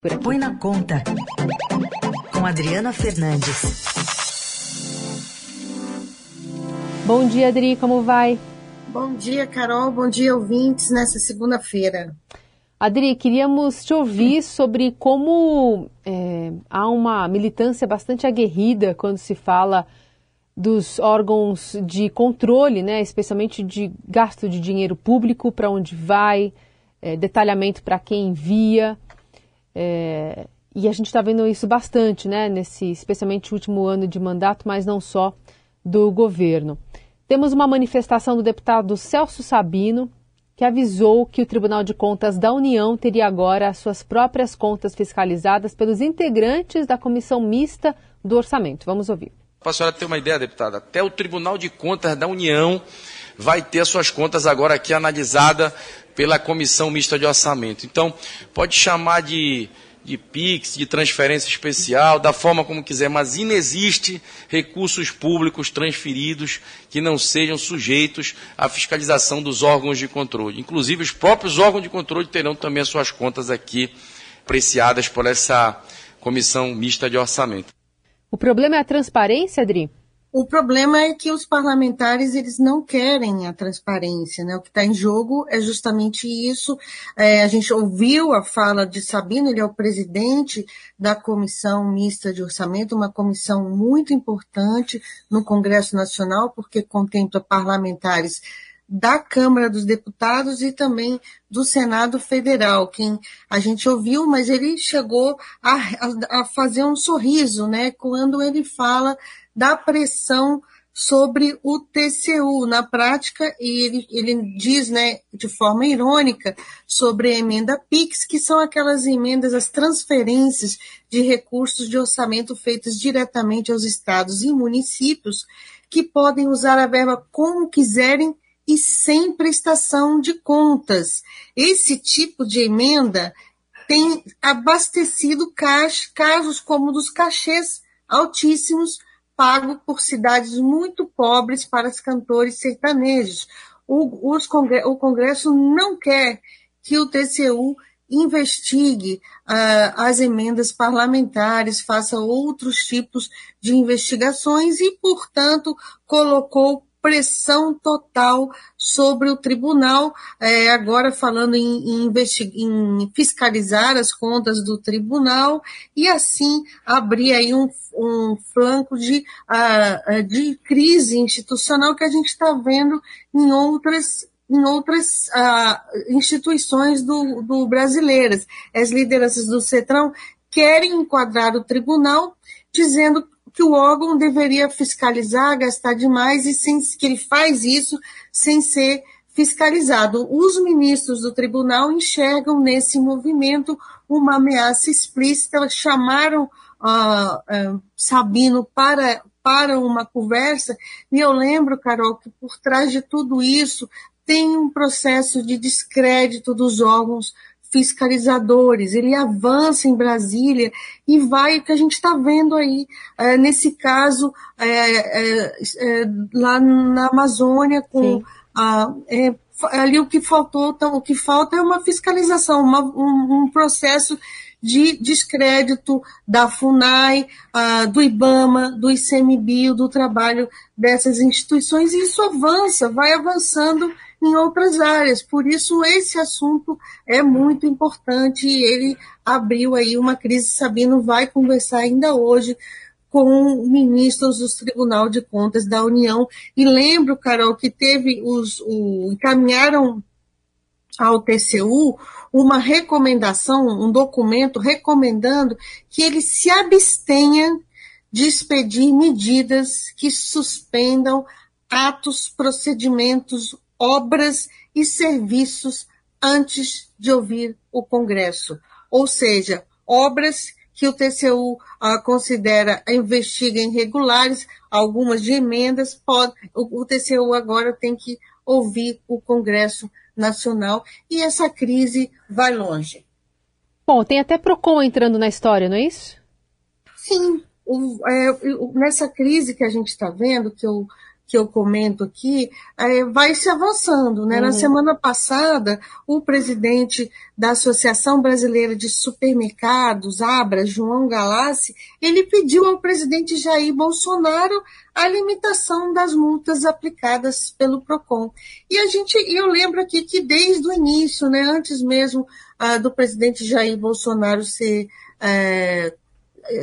Põe na conta. Com Adriana Fernandes. Bom dia, Adri, como vai? Bom dia, Carol. Bom dia, ouvintes, nessa segunda-feira. Adri, queríamos te ouvir sobre como é, há uma militância bastante aguerrida quando se fala dos órgãos de controle, né, especialmente de gasto de dinheiro público, para onde vai, é, detalhamento para quem envia. É, e a gente está vendo isso bastante, né, nesse, especialmente último ano de mandato, mas não só do governo. Temos uma manifestação do deputado Celso Sabino, que avisou que o Tribunal de Contas da União teria agora as suas próprias contas fiscalizadas pelos integrantes da comissão mista do orçamento. Vamos ouvir. Para a senhora ter uma ideia, deputada, até o Tribunal de Contas da União vai ter as suas contas agora aqui analisada pela Comissão Mista de Orçamento. Então, pode chamar de, de PIX, de transferência especial, da forma como quiser, mas inexiste recursos públicos transferidos que não sejam sujeitos à fiscalização dos órgãos de controle. Inclusive, os próprios órgãos de controle terão também as suas contas aqui apreciadas por essa Comissão Mista de Orçamento. O problema é a transparência, Adri? O problema é que os parlamentares eles não querem a transparência, né? O que está em jogo é justamente isso. É, a gente ouviu a fala de Sabino, ele é o presidente da comissão mista de orçamento, uma comissão muito importante no Congresso Nacional, porque contempla parlamentares da Câmara dos Deputados e também do Senado Federal, quem a gente ouviu, mas ele chegou a, a, a fazer um sorriso, né, quando ele fala da pressão sobre o TCU na prática, e ele, ele diz, né, de forma irônica, sobre a emenda PIX, que são aquelas emendas, as transferências de recursos de orçamento feitas diretamente aos estados e municípios, que podem usar a verba como quiserem e sem prestação de contas. Esse tipo de emenda tem abastecido casos como dos cachês altíssimos pago por cidades muito pobres para os cantores sertanejos. O, congre o Congresso não quer que o TCU investigue uh, as emendas parlamentares, faça outros tipos de investigações e, portanto, colocou pressão total sobre o tribunal, é, agora falando em, em, em, fiscalizar as contas do tribunal e assim abrir aí um, um flanco de, uh, de crise institucional que a gente está vendo em outras em outras uh, instituições do, do brasileiras. As lideranças do CETRAN querem enquadrar o tribunal, dizendo que o órgão deveria fiscalizar, gastar demais e sem, que ele faz isso sem ser fiscalizado. Os ministros do tribunal enxergam nesse movimento uma ameaça explícita, chamaram uh, uh, Sabino para, para uma conversa, e eu lembro, Carol, que por trás de tudo isso tem um processo de descrédito dos órgãos fiscalizadores, ele avança em Brasília e vai, o que a gente está vendo aí, é, nesse caso, é, é, é lá na Amazônia, com a, é, ali o que faltou, então, o que falta é uma fiscalização, uma, um, um, processo de descrédito da FUNAI, do IBAMA, do ICMBio, do trabalho dessas instituições, e isso avança, vai avançando em outras áreas. Por isso, esse assunto é muito importante e ele abriu aí uma crise. Sabino vai conversar ainda hoje com ministros do Tribunal de Contas da União. E lembro, Carol, que teve os. O, encaminharam ao TCU uma recomendação, um documento recomendando que ele se abstenha de expedir medidas que suspendam atos, procedimentos obras e serviços antes de ouvir o Congresso. Ou seja, obras que o TCU ah, considera, investiga irregulares, algumas de emendas, pode, o, o TCU agora tem que ouvir o Congresso Nacional e essa crise vai longe. Bom, tem até PROCON entrando na história, não é isso? Sim. O, é, nessa crise que a gente está vendo, que eu que eu comento aqui, é, vai se avançando. Né? Uhum. Na semana passada, o presidente da Associação Brasileira de Supermercados, Abra, João Galassi, ele pediu ao presidente Jair Bolsonaro a limitação das multas aplicadas pelo PROCON. E a gente, eu lembro aqui que desde o início, né, antes mesmo ah, do presidente Jair Bolsonaro ser é,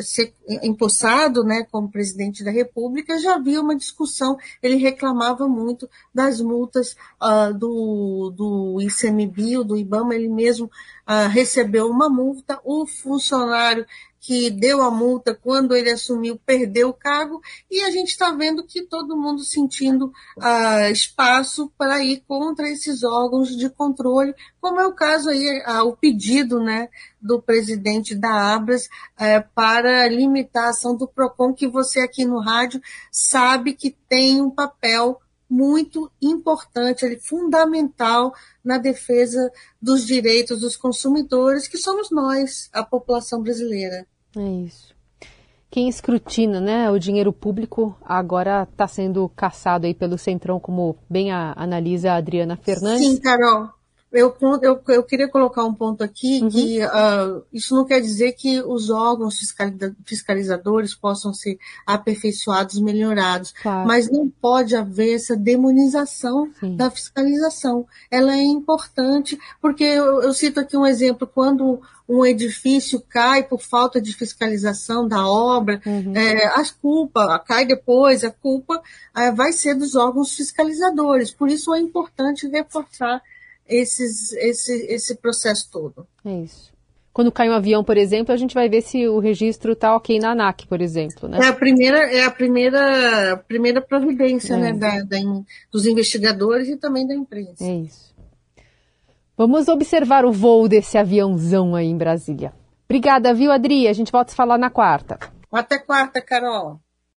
ser empossado né, como presidente da República, já havia uma discussão, ele reclamava muito das multas uh, do, do ICMBio, do IBAMA, ele mesmo uh, recebeu uma multa, o funcionário que deu a multa quando ele assumiu, perdeu o cargo, e a gente está vendo que todo mundo sentindo uh, espaço para ir contra esses órgãos de controle, como é o caso aí, uh, o pedido né, do presidente da Abras uh, para limitar a ação do PROCON, que você aqui no rádio sabe que tem um papel muito importante, ele, fundamental na defesa dos direitos dos consumidores, que somos nós, a população brasileira. É isso. Quem escrutina né, o dinheiro público agora está sendo caçado aí pelo Centrão, como bem a, analisa a Adriana Fernandes. Sim, Carol. Eu, eu, eu queria colocar um ponto aqui uhum. que uh, isso não quer dizer que os órgãos fiscalizadores possam ser aperfeiçoados, melhorados, claro. mas não pode haver essa demonização Sim. da fiscalização. Ela é importante, porque eu, eu cito aqui um exemplo, quando um edifício cai por falta de fiscalização da obra, uhum. é, a culpa cai depois, a culpa é, vai ser dos órgãos fiscalizadores. Por isso é importante reforçar esses, esse, esse processo todo. É isso. Quando cai um avião, por exemplo, a gente vai ver se o registro está ok na ANAC, por exemplo, né? É a primeira, é a primeira, primeira providência, é. né, da, da, dos investigadores e também da imprensa. É isso. Vamos observar o voo desse aviãozão aí em Brasília. Obrigada, viu, Adri? A gente volta a falar na quarta. Até quarta, Carol.